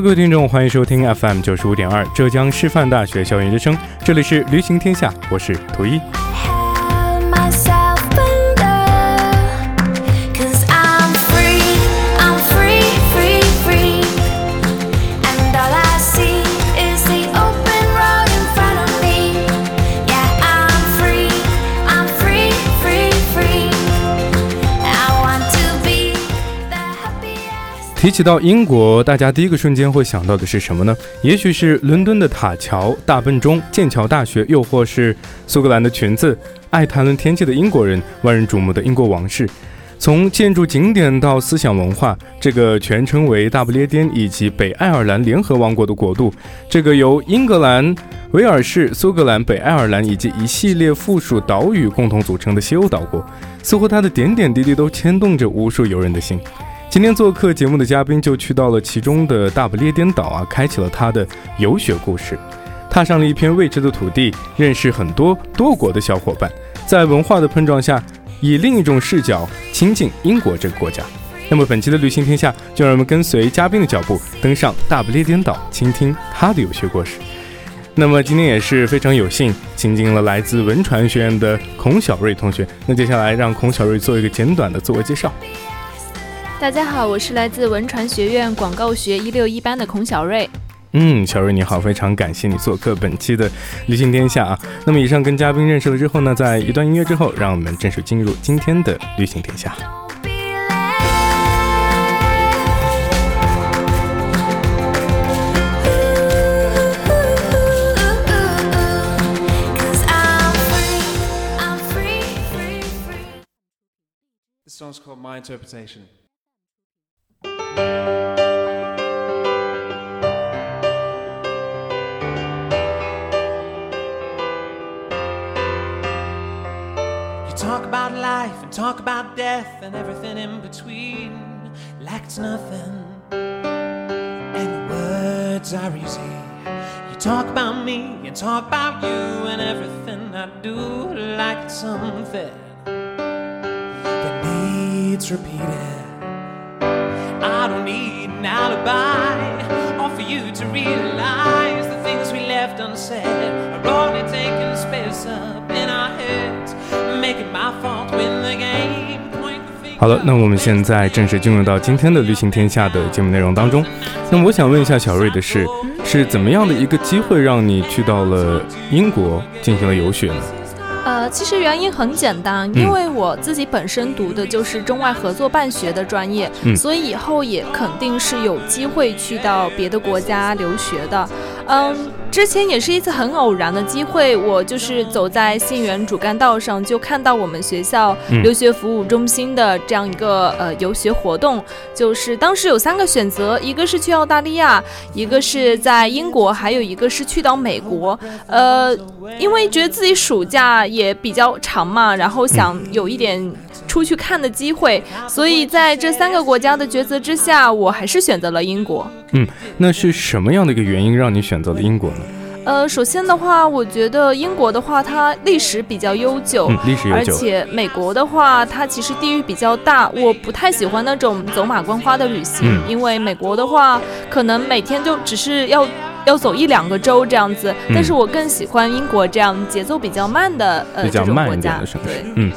各位听众，欢迎收听 FM 九十五点二浙江师范大学校园之声，这里是旅行天下，我是图一。提起到英国，大家第一个瞬间会想到的是什么呢？也许是伦敦的塔桥、大笨钟、剑桥大学，又或是苏格兰的裙子。爱谈论天气的英国人，万人瞩目的英国王室。从建筑景点到思想文化，这个全称为大不列颠以及北爱尔兰联合王国的国度，这个由英格兰、威尔士、苏格兰、北爱尔兰以及一系列附属岛屿共同组成的西欧岛国，似乎它的点点滴滴都牵动着无数游人的心。今天做客节目的嘉宾就去到了其中的大不列颠岛啊，开启了他的游学故事，踏上了一片未知的土地，认识很多多国的小伙伴，在文化的碰撞下，以另一种视角亲近英国这个国家。那么本期的旅行天下，就让我们跟随嘉宾的脚步，登上大不列颠岛，倾听他的游学故事。那么今天也是非常有幸，请进了来自文传学院的孔小瑞同学。那接下来让孔小瑞做一个简短的自我介绍。大家好，我是来自文传学院广告学一六一班的孔小瑞。嗯，小瑞你好，非常感谢你做客本期的旅行天下啊。那么以上跟嘉宾认识了之后呢，在一段音乐之后，让我们正式进入今天的旅行天下。song's called My Interpretation. Talk about death and everything in between like nothing. And words are easy. You talk about me and talk about you and everything I do like it's something that needs repeating. I don't need an alibi or for you to realize the things we left unsaid are only taking space up in our heads. 好了，那我们现在正式进入到今天的旅行天下的节目内容当中。那么我想问一下小瑞的是，是怎么样的一个机会让你去到了英国进行了游学呢？呃，其实原因很简单，因为我自己本身读的就是中外合作办学的专业，所以以后也肯定是有机会去到别的国家留学的。嗯。之前也是一次很偶然的机会，我就是走在信源主干道上，就看到我们学校留学服务中心的这样一个呃游学活动。就是当时有三个选择，一个是去澳大利亚，一个是在英国，还有一个是去到美国。呃，因为觉得自己暑假也比较长嘛，然后想有一点出去看的机会，所以在这三个国家的抉择之下，我还是选择了英国。嗯，那是什么样的一个原因让你选择了英国呢？呃，首先的话，我觉得英国的话，它历史比较悠久，历史悠久。而且美国的话，它其实地域比较大，我不太喜欢那种走马观花的旅行，因为美国的话，可能每天就只是要要走一两个州这样子。但是我更喜欢英国这样节奏比较慢的呃比较慢一点的城市。嗯，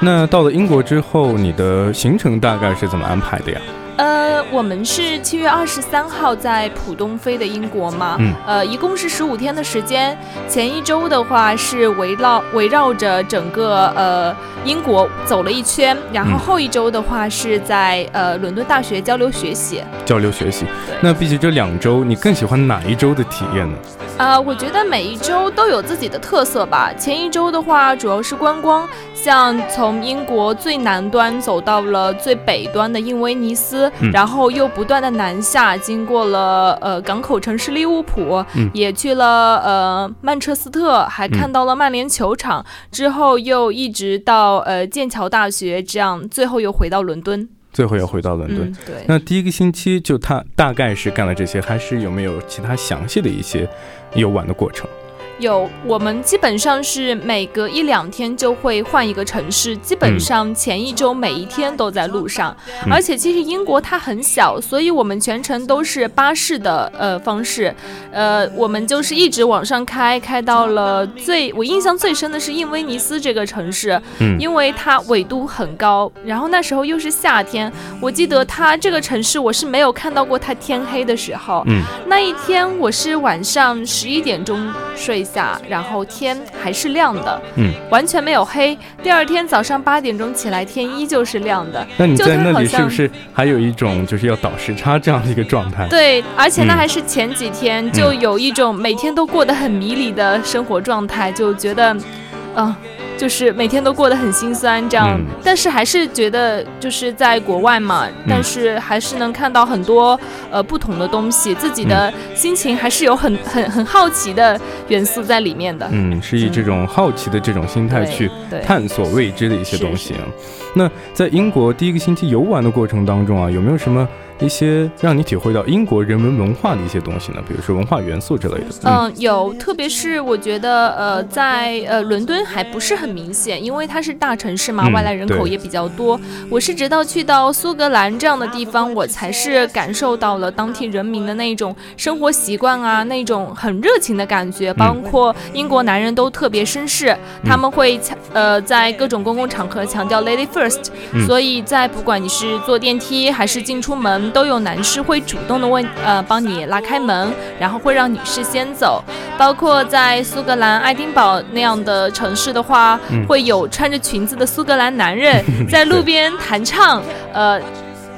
那到了英国之后，你的行程大概是怎么安排的呀？呃，我们是七月二十三号在浦东飞的英国嘛，嗯，呃，一共是十五天的时间。前一周的话是围绕围绕着整个呃英国走了一圈，然后后一周的话是在呃伦敦大学交流学习。交流学习。那比起这两周，你更喜欢哪一周的体验呢？啊，我觉得每一周都有自己的特色吧。前一周的话，主要是观光，像从英国最南端走到了最北端的印威尼斯，然后又不断的南下，经过了呃港口城市利物浦，也去了呃曼彻斯特，还看到了曼联球场，之后又一直到呃剑桥大学，这样最后又回到伦敦。最后要回到伦敦，对。那第一个星期就他大概是干了这些，还是有没有其他详细的一些游玩的过程？有，我们基本上是每隔一两天就会换一个城市，基本上前一周每一天都在路上。而且其实英国它很小，所以我们全程都是巴士的呃方式，呃，我们就是一直往上开，开到了最我印象最深的是印威尼斯这个城市，嗯，因为它纬度很高，然后那时候又是夏天，我记得它这个城市我是没有看到过它天黑的时候，嗯，那一天我是晚上十一点钟睡。下，然后天还是亮的，嗯，完全没有黑。第二天早上八点钟起来，天依旧是亮的。那你在那里是不是还有一种就是要倒时差这样的一个状态？对，而且那还是前几天，就有一种每天都过得很迷离的生活状态，就觉得，嗯。就是每天都过得很心酸，这样，但是还是觉得就是在国外嘛，但是还是能看到很多呃不同的东西，自己的心情还是有很很很好奇的元素在里面的。嗯，是以这种好奇的这种心态去探索未知的一些东西啊。那在英国第一个星期游玩的过程当中啊，有没有什么？一些让你体会到英国人文文化的一些东西呢，比如说文化元素之类的。嗯，有，特别是我觉得，呃，在呃伦敦还不是很明显，因为它是大城市嘛，外来人口也比较多。我是直到去到苏格兰这样的地方，我才是感受到了当地人民的那种生活习惯啊，那种很热情的感觉。包括英国男人都特别绅士，他们会强呃在各种公共场合强调 lady first，所以在不管你是坐电梯还是进出门。都有男士会主动的问，呃，帮你拉开门，然后会让女士先走。包括在苏格兰爱丁堡那样的城市的话，会有穿着裙子的苏格兰男人 在路边弹唱，呃。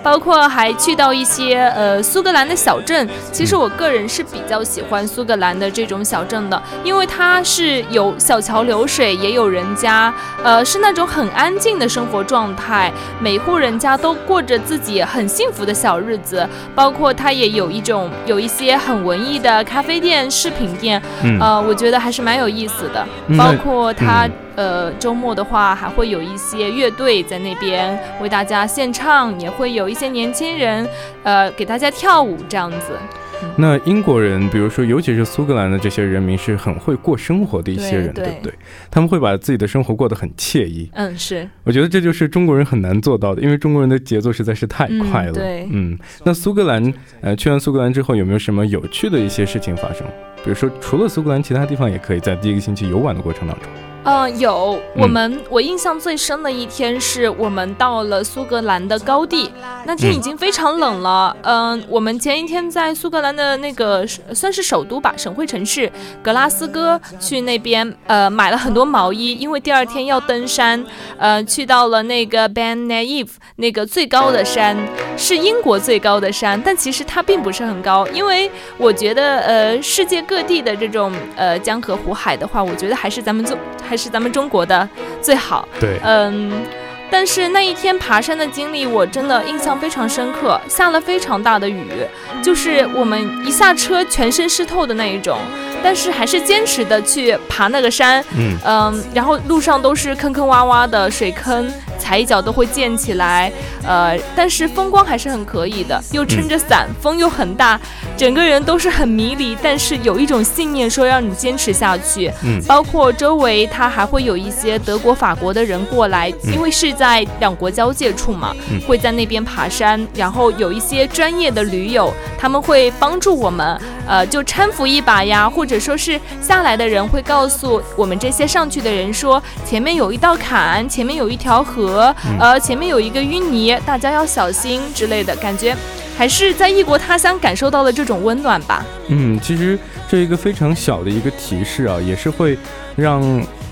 包括还去到一些呃苏格兰的小镇，其实我个人是比较喜欢苏格兰的这种小镇的，因为它是有小桥流水，也有人家，呃是那种很安静的生活状态，每户人家都过着自己很幸福的小日子。包括它也有一种有一些很文艺的咖啡店、饰品店，呃，我觉得还是蛮有意思的。包括它。呃，周末的话还会有一些乐队在那边为大家献唱，也会有一些年轻人，呃，给大家跳舞这样子。那英国人，比如说，尤其是苏格兰的这些人民，是很会过生活的一些人，对不对？他们会把自己的生活过得很惬意。嗯，是。我觉得这就是中国人很难做到的，因为中国人的节奏实在是太快了。对，嗯。那苏格兰，呃，去完苏格兰之后，有没有什么有趣的一些事情发生？比如说，除了苏格兰，其他地方也可以在第一个星期游玩的过程当中。嗯，有我们我印象最深的一天是我们到了苏格兰的高地，那天已经非常冷了。嗯，我们前一天在苏格兰的那个算是首都吧，省会城市格拉斯哥去那边呃买了很多毛衣，因为第二天要登山，呃去到了那个 Ben Naive 那个最高的山，是英国最高的山，但其实它并不是很高，因为我觉得呃世界各地的这种呃江河湖海的话，我觉得还是咱们做。还是咱们中国的最好。对，嗯，但是那一天爬山的经历，我真的印象非常深刻。下了非常大的雨，就是我们一下车全身湿透的那一种，但是还是坚持的去爬那个山。嗯嗯，然后路上都是坑坑洼洼的水坑。踩一脚都会溅起来，呃，但是风光还是很可以的，又撑着伞，风又很大，整个人都是很迷离，但是有一种信念说让你坚持下去。嗯，包括周围他还会有一些德国、法国的人过来，因为是在两国交界处嘛，会在那边爬山，然后有一些专业的驴友，他们会帮助我们，呃，就搀扶一把呀，或者说是下来的人会告诉我们这些上去的人说，前面有一道坎，前面有一条河。河，呃，前面有一个淤泥，大家要小心之类的感觉，还是在异国他乡感受到了这种温暖吧。嗯，其实这一个非常小的一个提示啊，也是会让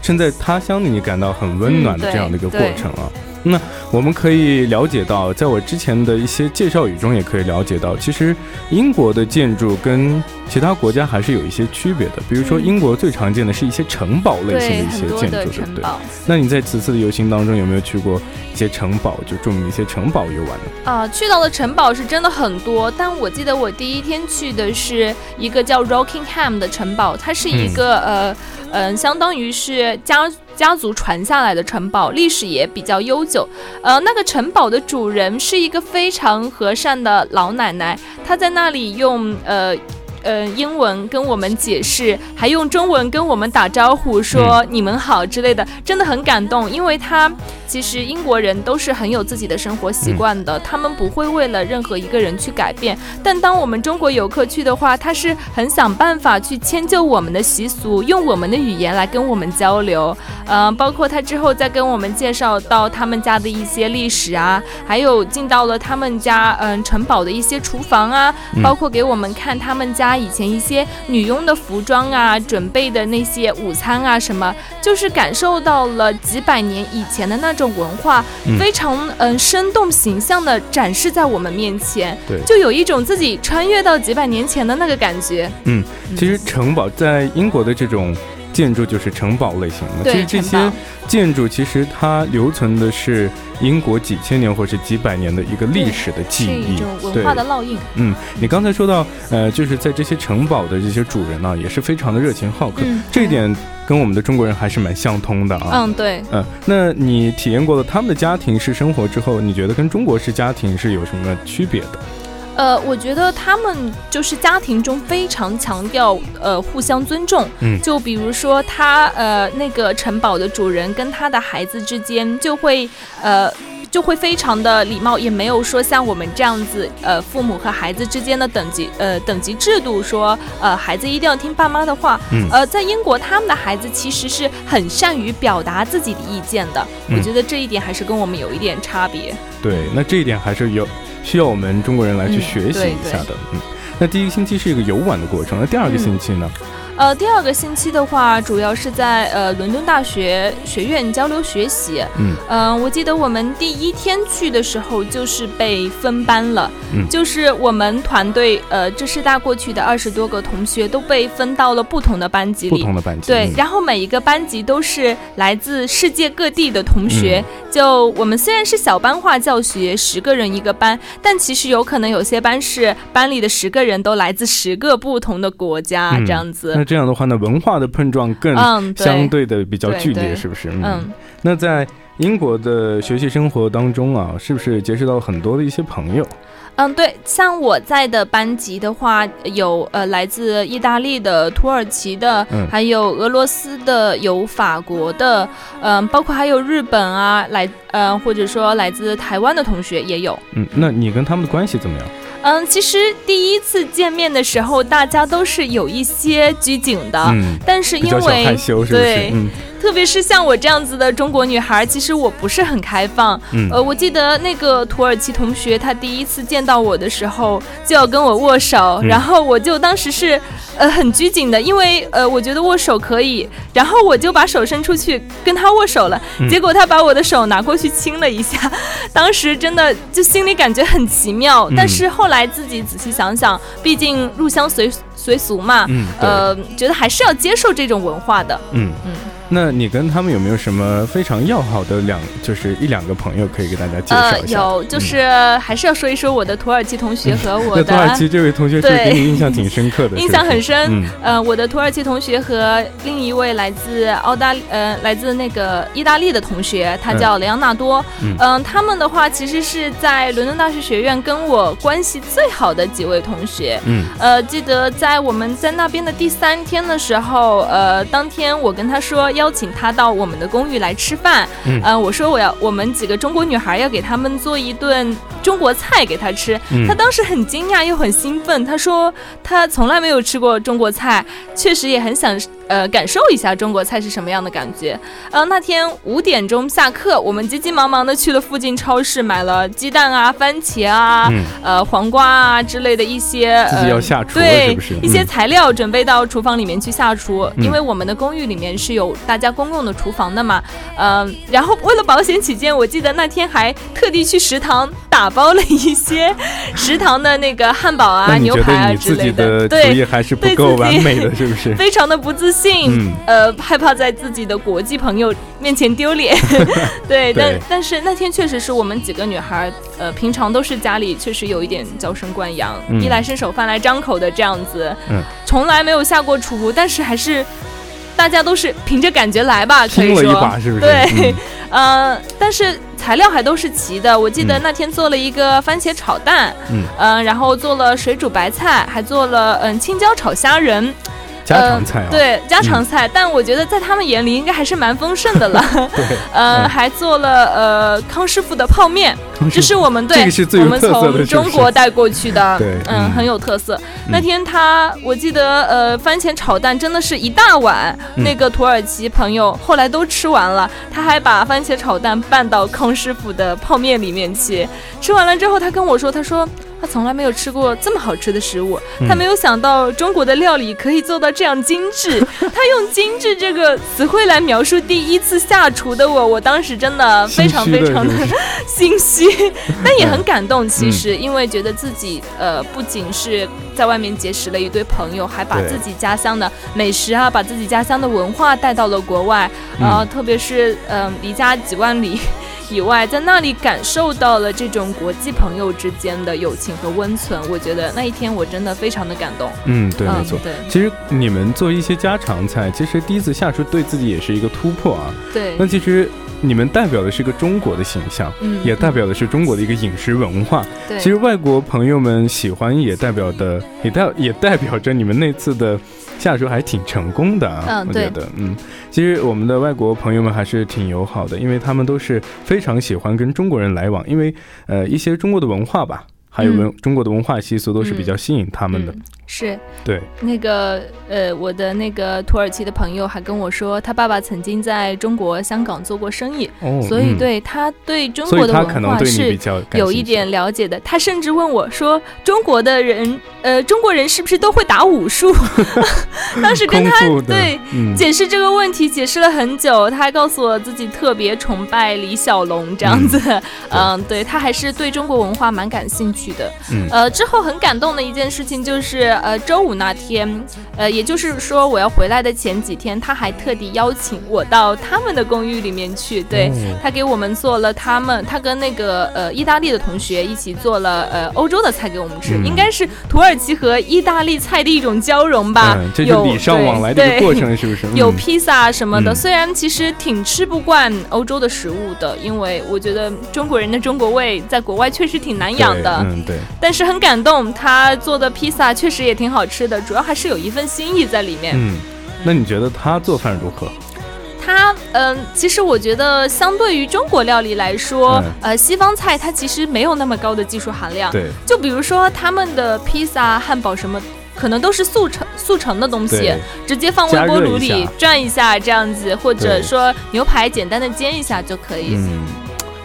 身在他乡的你感到很温暖的这样的一个过程啊。那我们可以了解到，在我之前的一些介绍语中，也可以了解到，其实英国的建筑跟其他国家还是有一些区别的。比如说，英国最常见的是一些城堡类型的一些建筑，对不对？那你在此次的游行当中有没有去过一些城堡，就著名一些城堡游玩呢？啊，去到的城堡是真的很多，但我记得我第一天去的是一个叫 Rockingham 的城堡，它是一个呃嗯，相当于是家。家族传下来的城堡，历史也比较悠久。呃，那个城堡的主人是一个非常和善的老奶奶，她在那里用呃。呃，英文跟我们解释，还用中文跟我们打招呼，说你们好之类的，真的很感动。因为他其实英国人都是很有自己的生活习惯的，他们不会为了任何一个人去改变。但当我们中国游客去的话，他是很想办法去迁就我们的习俗，用我们的语言来跟我们交流。嗯，包括他之后再跟我们介绍到他们家的一些历史啊，还有进到了他们家嗯城堡的一些厨房啊，包括给我们看他们家。以前一些女佣的服装啊，准备的那些午餐啊，什么，就是感受到了几百年以前的那种文化，非常嗯生动形象的展示在我们面前，对，就有一种自己穿越到几百年前的那个感觉。嗯，其实城堡在英国的这种。建筑就是城堡类型的，其实这些建筑其实它留存的是英国几千年或是几百年的一个历史的记忆，文化的烙印。嗯，你刚才说到，呃，就是在这些城堡的这些主人呢，也是非常的热情好客，这一点跟我们的中国人还是蛮相通的啊。嗯，对。嗯，那你体验过了他们的家庭式生活之后，你觉得跟中国式家庭是有什么区别的？呃，我觉得他们就是家庭中非常强调呃互相尊重，嗯，就比如说他呃那个城堡的主人跟他的孩子之间就会呃就会非常的礼貌，也没有说像我们这样子呃父母和孩子之间的等级呃等级制度，说呃孩子一定要听爸妈的话，嗯，呃在英国他们的孩子其实是很善于表达自己的意见的，我觉得这一点还是跟我们有一点差别。对，那这一点还是有。需要我们中国人来去学习一下的，嗯，那第一个星期是一个游玩的过程，那第二个星期呢？呃，第二个星期的话，主要是在呃伦敦大学学院交流学习。嗯，嗯，我记得我们第一天去的时候就是被分班了。嗯，就是我们团队呃这师大过去的二十多个同学都被分到了不同的班级里。不同的班级。对，然后每一个班级都是来自世界各地的同学。就我们虽然是小班化教学，十个人一个班，但其实有可能有些班是班里的十个人都来自十个不同的国家这样子。这样的话呢，文化的碰撞更相对的比较剧烈，是不是？嗯。那在英国的学习生活当中啊，是不是结识到很多的一些朋友？嗯，对，像我在的班级的话，有呃来自意大利的、土耳其的，还有俄罗斯的，有法国的，嗯，包括还有日本啊，来呃或者说来自台湾的同学也有。嗯，那你跟他们的关系怎么样？嗯，其实第一次见面的时候，大家都是有一些拘谨的，嗯，但是因为？对，特别是像我这样子的中国女孩，其实我不是很开放。嗯，呃，我记得那个土耳其同学，他第一次见到我的时候就要跟我握手，然后我就当时是呃很拘谨的，因为呃我觉得握手可以，然后我就把手伸出去跟他握手了，结果他把我的手拿过去亲了一下，当时真的就心里感觉很奇妙，但是后。来自己仔细想想，毕竟入乡随随俗嘛，呃，觉得还是要接受这种文化的。嗯嗯。那你跟他们有没有什么非常要好的两，就是一两个朋友可以给大家介绍一下？有，就是还是要说一说我的土耳其同学和我的。土耳其这位同学是给你印象挺深刻的，印象很深。呃，我的土耳其同学和另一位来自澳大，呃，来自那个意大利的同学，他叫雷昂纳多。嗯，他们的话其实是在伦敦大学学院跟我关系最好的几位同学。嗯，呃，记得在我们在那边的第三天的时候，呃，当天我跟他说。邀请他到我们的公寓来吃饭，嗯，我说我要我们几个中国女孩要给他们做一顿中国菜给他吃，他当时很惊讶又很兴奋，他说他从来没有吃过中国菜，确实也很想呃感受一下中国菜是什么样的感觉。呃，那天五点钟下课，我们急急忙忙的去了附近超市，买了鸡蛋啊、番茄啊、呃黄瓜啊之类的一些自己要下厨对是一些材料，准备到厨房里面去下厨。因为我们的公寓里面是有大家公共的厨房的嘛。嗯，然后为了保险起见，我记得那天还特地去食堂打包了一些食堂的那个汉堡啊、牛排啊之类的。对，还是不够完美的，是不是？非常的不自信，呃，害怕在自己的国际朋友面前丢脸。对，但但是那天确实是我们几个女孩，呃，平常都是家里确实有一点娇生惯养，衣来伸手饭来张口的这样子，嗯，从来没有下过厨，但是还是。大家都是凭着感觉来吧，可以说，是不是？对，呃，但是材料还都是齐的。我记得那天做了一个番茄炒蛋，嗯，然后做了水煮白菜，还做了嗯青椒炒虾仁。家常菜啊，对家常菜，但我觉得在他们眼里应该还是蛮丰盛的了。对，呃，还做了呃康师傅的泡面，这是我们对，我们从中国带过去的，对，嗯，很有特色。那天他，我记得呃番茄炒蛋真的是一大碗，那个土耳其朋友后来都吃完了，他还把番茄炒蛋拌到康师傅的泡面里面去。吃完了之后，他跟我说，他说。他从来没有吃过这么好吃的食物，他没有想到中国的料理可以做到这样精致。他用“精致”这个词汇来描述第一次下厨的我，我当时真的非常非常的 心虚，但也很感动。其实，因为觉得自己呃，不仅是在外面结识了一堆朋友，还把自己家乡的美食啊，把自己家乡的文化带到了国外。然后，特别是嗯，离家几万里。以外，在那里感受到了这种国际朋友之间的友情和温存，我觉得那一天我真的非常的感动。嗯，对，没错。对，其实你们做一些家常菜，其实第一次下厨对自己也是一个突破啊。对。那其实你们代表的是一个中国的形象，嗯，也代表的是中国的一个饮食文化。对。其实外国朋友们喜欢，也代表的，也代也代表着你们那次的。下手还挺成功的啊，我觉得，嗯，其实我们的外国朋友们还是挺友好的，因为他们都是非常喜欢跟中国人来往，因为呃一些中国的文化吧。还有文中国的文化习俗都是比较吸引他们的，是对那个呃，我的那个土耳其的朋友还跟我说，他爸爸曾经在中国香港做过生意，所以对他对中国的文化是有一点了解的。他甚至问我说：“中国的人，呃，中国人是不是都会打武术？” 当时跟他对解释这个问题，解释了很久。他还告诉我自己特别崇拜李小龙这样子，嗯，对 他还是对中国文化蛮感兴趣。去的，呃，之后很感动的一件事情就是，呃，周五那天，呃，也就是说我要回来的前几天，他还特地邀请我到他们的公寓里面去，对他给我们做了他们，他跟那个呃意大利的同学一起做了呃欧洲的菜给我们吃，应该是土耳其和意大利菜的一种交融吧，有礼尚往来的过程，是不是？有披萨什么的，虽然其实挺吃不惯欧洲的食物的，因为我觉得中国人的中国味在国外确实挺难养的。嗯，对，但是很感动，他做的披萨确实也挺好吃的，主要还是有一份心意在里面。嗯，那你觉得他做饭如何？他，嗯，其实我觉得相对于中国料理来说，呃，西方菜它其实没有那么高的技术含量。对，就比如说他们的披萨、汉堡什么，可能都是速成速成的东西，直接放微波炉里转一下这样子，或者说牛排简单的煎一下就可以。嗯。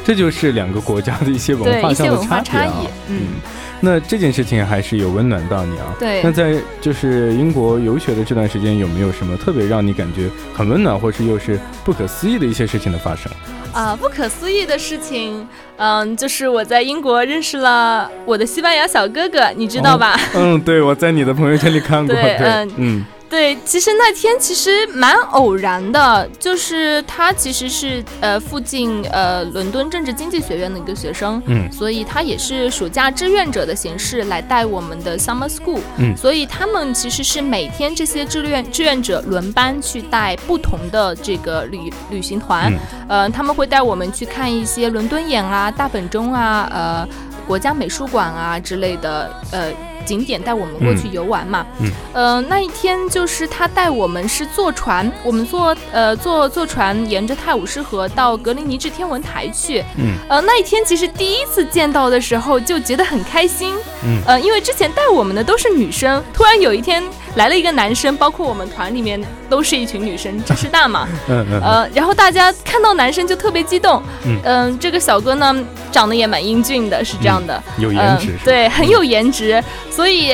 这就是两个国家的一些文化上的差异啊。嗯，那这件事情还是有温暖到你啊。对。那在就是英国游学的这段时间，有没有什么特别让你感觉很温暖，或是又是不可思议的一些事情的发生？啊，不可思议的事情，嗯，就是我在英国认识了我的西班牙小哥哥，你知道吧？嗯，对，我在你的朋友圈里看过。对，嗯嗯。对，其实那天其实蛮偶然的，就是他其实是呃附近呃伦敦政治经济学院的一个学生，嗯，所以他也是暑假志愿者的形式来带我们的 summer school，嗯，所以他们其实是每天这些志愿志愿者轮班去带不同的这个旅旅行团，呃，他们会带我们去看一些伦敦眼啊、大本钟啊、呃国家美术馆啊之类的，呃。景点带我们过去游玩嘛，嗯，呃，那一天就是他带我们是坐船，我们坐呃坐坐船沿着泰晤士河到格林尼治天文台去，嗯，呃，那一天其实第一次见到的时候就觉得很开心，嗯，呃，因为之前带我们的都是女生，突然有一天来了一个男生，包括我们团里面都是一群女生，知识大嘛，嗯嗯，呃，然后大家看到男生就特别激动，嗯。嗯、这个小哥呢长得也蛮英俊的，是这样的，有颜值对，很有颜值，所以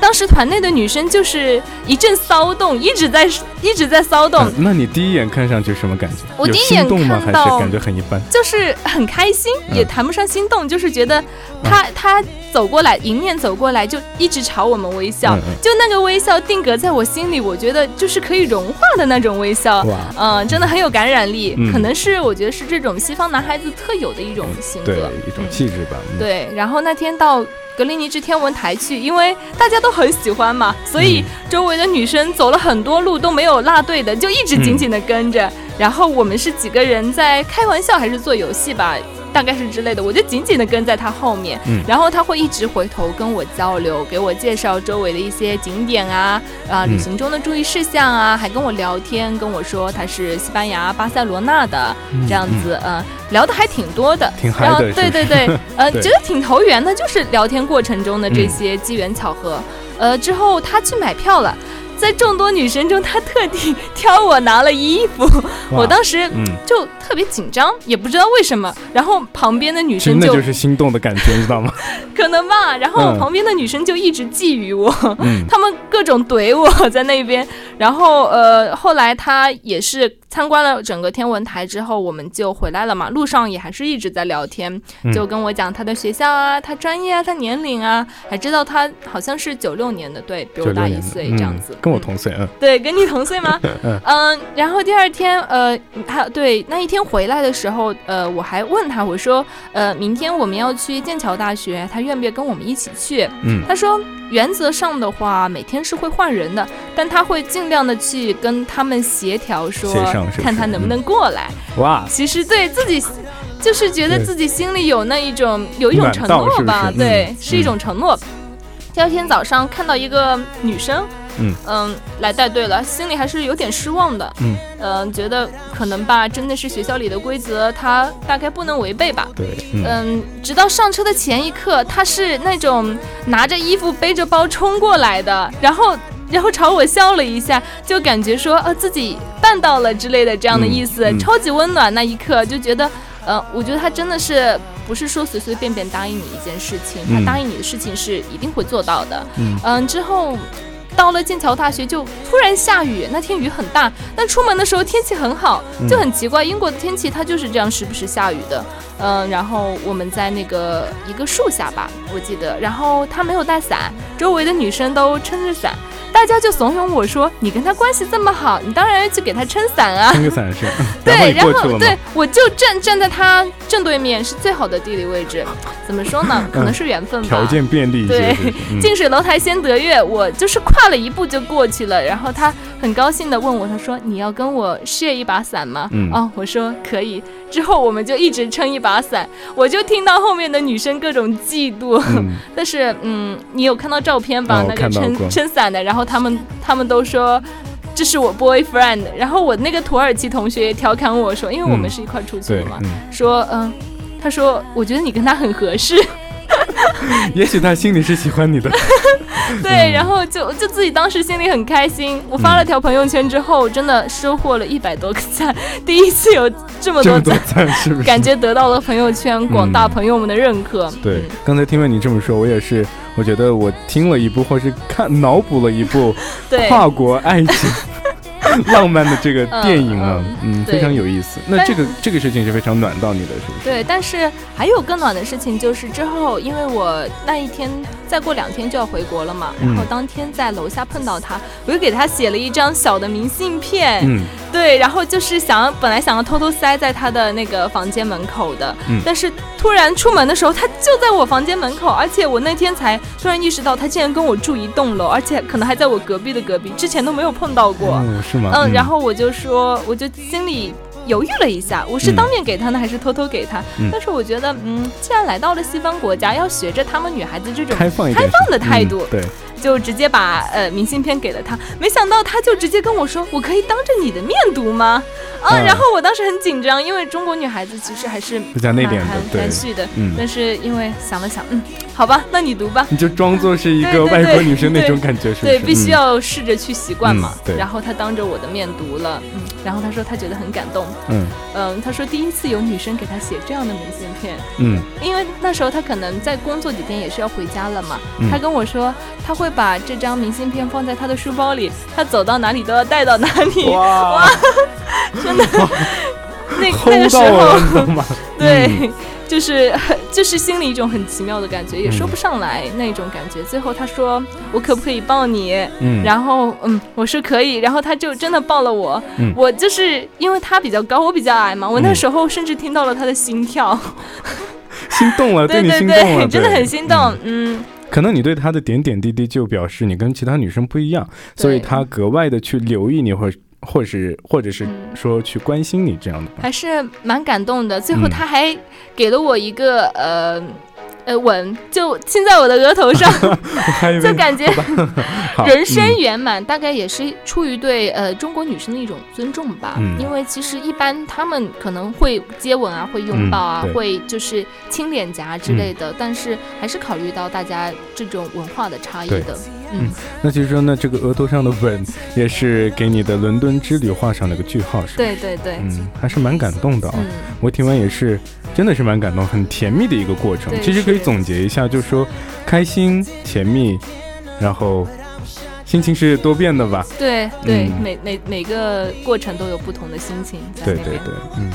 当时团内的女生就是一阵骚动，一直在一直在骚动，嗯那你第一眼看上去什么感觉？有我第一眼心动吗？还是看到感觉很一般？就是很开心，嗯。也谈不上心动，就是觉得他、他走过来，迎面走过来就一直朝我们微笑，嗯嗯。就那个微笑定格在我心里，我觉得就是可以融化的那种微笑。哇，嗯，真的很有感染力，嗯。可能是我觉得是这种西方男孩子特有的一种性格，对，一种嗯气质吧。嗯，对，然后那天到格林尼治天文台去，因为大家都很喜欢嘛，所以嗯周围的女生走了很多路都没有落队的，就一直紧紧的跟着。然后我们是几个人在开玩笑还是做游戏吧，大概是之类的，我就紧紧的跟在他后面。嗯。然后他会一直回头跟我交流，给我介绍周围的一些景点啊，啊、嗯。旅行中的注意事项啊，还跟我聊天，跟我说他是西班牙巴塞罗那的，嗯这样子，嗯、聊的还挺多的，挺嗨然后对对对，呃，觉得挺投缘的，就是聊天过程中的这嗯。些机缘巧合。呃，之后他去买票了，在众多女生中，他特地挑我拿了衣服，我当时嗯，就特别紧张，也不知道为什么。然后旁边的女生就真的就是心动的感觉，你知道吗？可能吧，然后嗯旁边的女生就一直觊觎我，嗯他们各种怼我在那边，然后呃，后来他也是参观了整个天文台之后，我们就回来了嘛。路上也还是一直在聊天，嗯就跟我讲他的学校啊、他专业啊、他年龄啊，还知道他好像是九六年的，对比我大一岁这样嗯子。跟我嗯同岁，嗯对，跟你同岁吗？嗯嗯，然后第二天，呃，他对那一天回来的时候，呃，我还问他，我说，呃，明天我们要去剑桥大学，他愿不愿意跟我们一起去？嗯他说，原则上的话，每天是会换人的，但他会尽量的去跟他们协调，说看他能不能过来。哇，其实对自己。就是觉得自己心里有那一种有一种承诺吧，是对，嗯是一种承诺。第二天早上看到一个女生，嗯来带队了，心里还是有点失望的。嗯嗯、觉得可能吧，真的是学校里的规则，他大概不能违背吧。对，嗯嗯，直到上车的前一刻，他是那种拿着衣服背着包冲过来的，然后然后朝我笑了一下，就感觉说呃自己办到了之类的这样的意思，嗯嗯超级温暖。那一刻就觉得，呃，我觉得他真的是不是说随随便便答应你一件事情，他嗯答应你的事情是一定会做到的。嗯嗯，之后到了剑桥大学就突然下雨，那天雨很大，但出门的时候天气很好，就很奇怪，英国的天气它就是这样时不时下雨的。嗯，然后我们在那个一个树下吧，我记得，然后他没有带伞，周围的女生都撑着伞。大家就怂恿我说：“你跟他关系这么好，你当然要去给他撑伞啊！”撑个伞是，对，然？后对我就站站在他正对面，是最好的地理位置。怎么说呢？可能是缘分吧。条件便利一些，对近水楼台先得月，我就是跨了一步就过去了。然后他很高兴的问我，他说：“你要跟我 share 一把伞吗？”嗯哦，我说可以。之后我们就一直撑一把伞，我就听到后面的女生各种嫉妒。嗯 但是，嗯，你有看到照片吧？哦那个撑撑伞的，然后他们他们都说。这是我 boyfriend，然后我那个土耳其同学也调侃我说，因为我们嗯。是一块出去的嘛，嗯，说嗯，他说我觉得你跟他很合适，也许他心里是喜欢你的，对，然后就就自己当时心里很开心。我发了条朋友圈之后，真的收获了一百多个赞，第一次有这么多赞，是不是？感觉得到了朋友圈广大朋友们的认可。对嗯，刚才听了你这么说，我也是，我觉得我听了一部或是看脑补了一部对，跨国爱情 浪漫的这个电影啊，嗯，对非常有意思。那这个这个事情是非常暖到你的，是不是？对，但是还有更暖的事情，就是之后，因为我那一天再过两天就要回国了嘛，然后嗯当天在楼下碰到他，我就给他写了一张小的明信片，嗯。对，然后就是想要本来想要偷偷塞在他的那个房间门口的，嗯。但是突然出门的时候，他就在我房间门口，而且我那天才突然意识到，他竟然跟我住一栋楼，而且可能还在我隔壁的隔壁，之前都没有碰到过。哦，是吗？嗯，然后我就说，我就心里犹豫了一下，我是嗯当面给他呢，还是偷偷给他？嗯但是我觉得，嗯，既然来到了西方国家，要学着他们女孩子这种开放开放的态度嗯对，就直接把呃明信片给了他，没想到他就直接跟我说：“我可以当着你的面读吗？”啊，然后我当时很紧张，因为中国女孩子其实还是比较内敛的，含蓄的。嗯，但是因为想了想，嗯，好吧，那你读吧。你就装作是一个外国女生那种感觉，是对，必须要试着去习惯嘛。对。然后他当着我的面读了，嗯，然后他说他觉得很感动，嗯。嗯，他说第一次有女生给他写这样的明信片，嗯，因为那时候他可能在工作几天也是要回家了嘛，他跟我说他会把这张明信片放在他的书包里，他走到哪里都要带到哪里。哇。真的，那 那个时候，对，就是就是心里一种很奇妙的感觉，也说不上来那种感觉。最后他说：“我可不可以抱你？”嗯，然后嗯，我说可以，然后他就真的抱了我。嗯，我就是因为他比较高，我比较矮嘛，我那时候甚至听到了他的心跳，心动了，对对对，真的很心动。嗯，可能你对他的点点滴滴就表示你跟其他女生不一样，所以他格外的去留意你或者。或是，或者是说去关心你这样的，还是蛮感动的。最后他还给了我一个呃。呃，吻就亲在我的额头上，就感觉 人生圆满。大概也是出于对呃中国女生的一种尊重吧。嗯，因为其实一般他们可能会接吻啊，会拥抱啊，会就是亲脸颊之类的，但是还是考虑到大家这种文化的差异的。嗯，那其实说呢，这个额头上的吻也是给你的伦敦之旅画上了个句号，是吧？对对对，嗯，还是蛮感动的啊。我听完也是，真的是蛮感动，很甜蜜的一个过程。其实。可以总结一下，就是说，开心、甜蜜，然后心情是多变的吧？对对，每每每个过程都有不同的心情。对对对，嗯。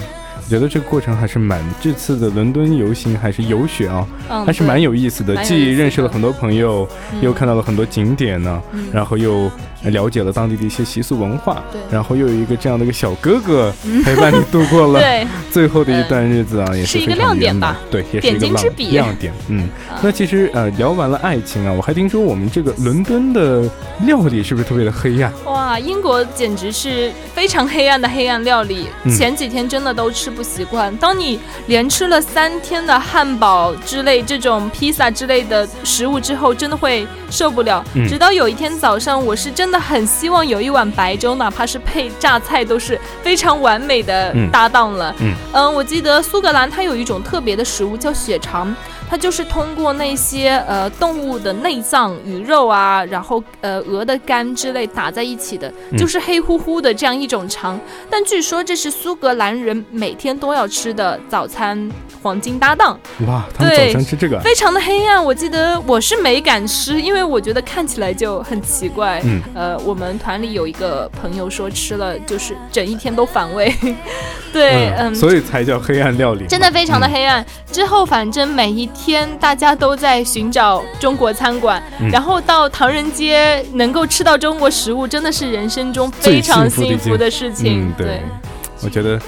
觉得这个过程还是蛮这次的伦敦游行还是游学啊，还是蛮有意思的。既认识了很多朋友，又看到了很多景点呢，然后又了解了当地的一些习俗文化，然后又有一个这样的一个小哥哥陪伴你度过了 最后的一段日子啊，也是一个亮点吧？对，也是一个亮点。嗯，那其实呃聊完了爱情啊，我还听说我们这个伦敦的料理是不是特别的黑暗？哇，英国简直是非常黑暗的黑暗料理，前几天真的都吃。不习惯。当你连吃了三天的汉堡之类这种披萨之类的食物之后，真的会受不了。直到有一天早上，我是真的很希望有一碗白粥，哪怕是配榨菜，都是非常完美的搭档了。嗯，我记得苏格兰它有一种特别的食物叫血肠。它就是通过那些呃动物的内脏、鱼肉啊，然后呃鹅的肝之类打在一起的，就是黑乎乎的这样一种肠。但据说这是苏格兰人每天都要吃的早餐黄金搭档。哇，他们早餐吃这个，非常的黑暗。我记得我是没敢吃，因为我觉得看起来就很奇怪。嗯，呃，我们团里有一个朋友说吃了就是整一天都反胃。对，嗯，所以才叫黑暗料理，真的非常的黑暗。之后反正每一。天，大家都在寻找中国餐馆，然后到唐人街能够吃到中国食物，真的是人生中非常幸福的事情。嗯对，我觉得。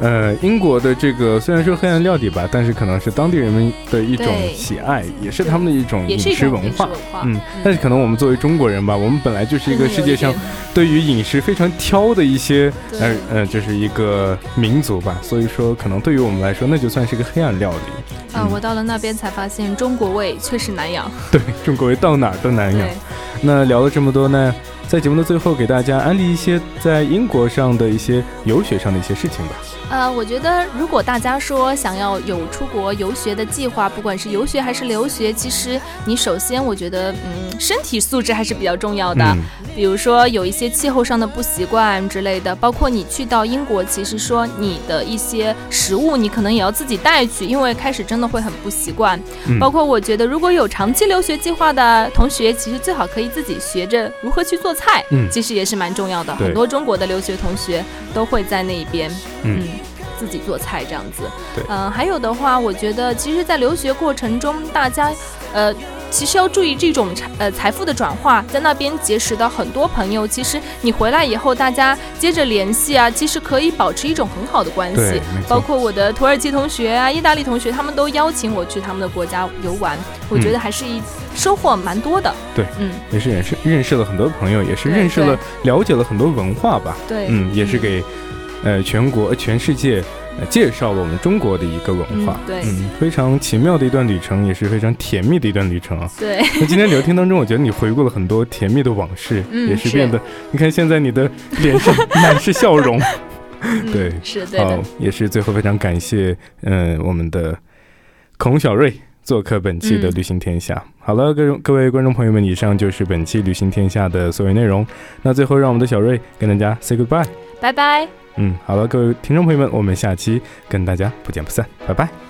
呃，英国的这个虽然说黑暗料理吧，但是可能是当地人们的一种喜爱，也是他们的一种饮食文化。嗯，但是可能我们作为中国人吧，我们本来就是一个世界上对于饮食非常挑的一些，呃呃，就是一个民族吧。所以说，可能对于我们来说，那就算是一个黑暗料理。啊，我到了那边才发现，中国胃确实难养。对，中国胃到哪儿都难养。那聊了这么多呢？在节目的最后，给大家安利一些在英国上的一些游学上的一些事情吧。呃，我觉得如果大家说想要有出国游学的计划，不管是游学还是留学，其实你首先我觉得，嗯，身体素质还是比较重要的。比如说有一些气候上的不习惯之类的，包括你去到英国，其实说你的一些食物，你可能也要自己带去，因为开始真的会很不习惯。包括我觉得如果有长期留学计划的同学，其实最好可以自己学着如何去做。菜，嗯，其实也是蛮重要的。很多中国的留学同学都会在那边，嗯，自己做菜这样子。对，嗯，还有的话，我觉得其实，在留学过程中，大家，呃。其实要注意这种财呃财富的转化，在那边结识到很多朋友。其实你回来以后，大家接着联系啊，其实可以保持一种很好的关系。包括我的土耳其同学啊、意大利同学，他们都邀请我去他们的国家游玩。我觉得还是一收获蛮多的。对，嗯，也是认识认识了很多朋友，也是认识了了解了很多文化吧。对，嗯，也是给呃全国全世界介绍了我们中国的一个文化。对，嗯，非常奇妙的一段旅程，也是非常甜蜜的一段旅程啊。对。那今天聊天当中，我觉得你回顾了很多甜蜜的往事，也是变得，你看现在你的脸上满是笑容。对，是对的。也是最后非常感谢，嗯，我们的孔小瑞。做客本期的《旅行天下》。好了，各各位观众朋友们，以上就是本期《旅行天下》的所有内容。那最后，让我们的小瑞跟大家 say goodbye，拜拜。嗯，好了，各位听众朋友们，我们下期跟大家不见不散，拜拜。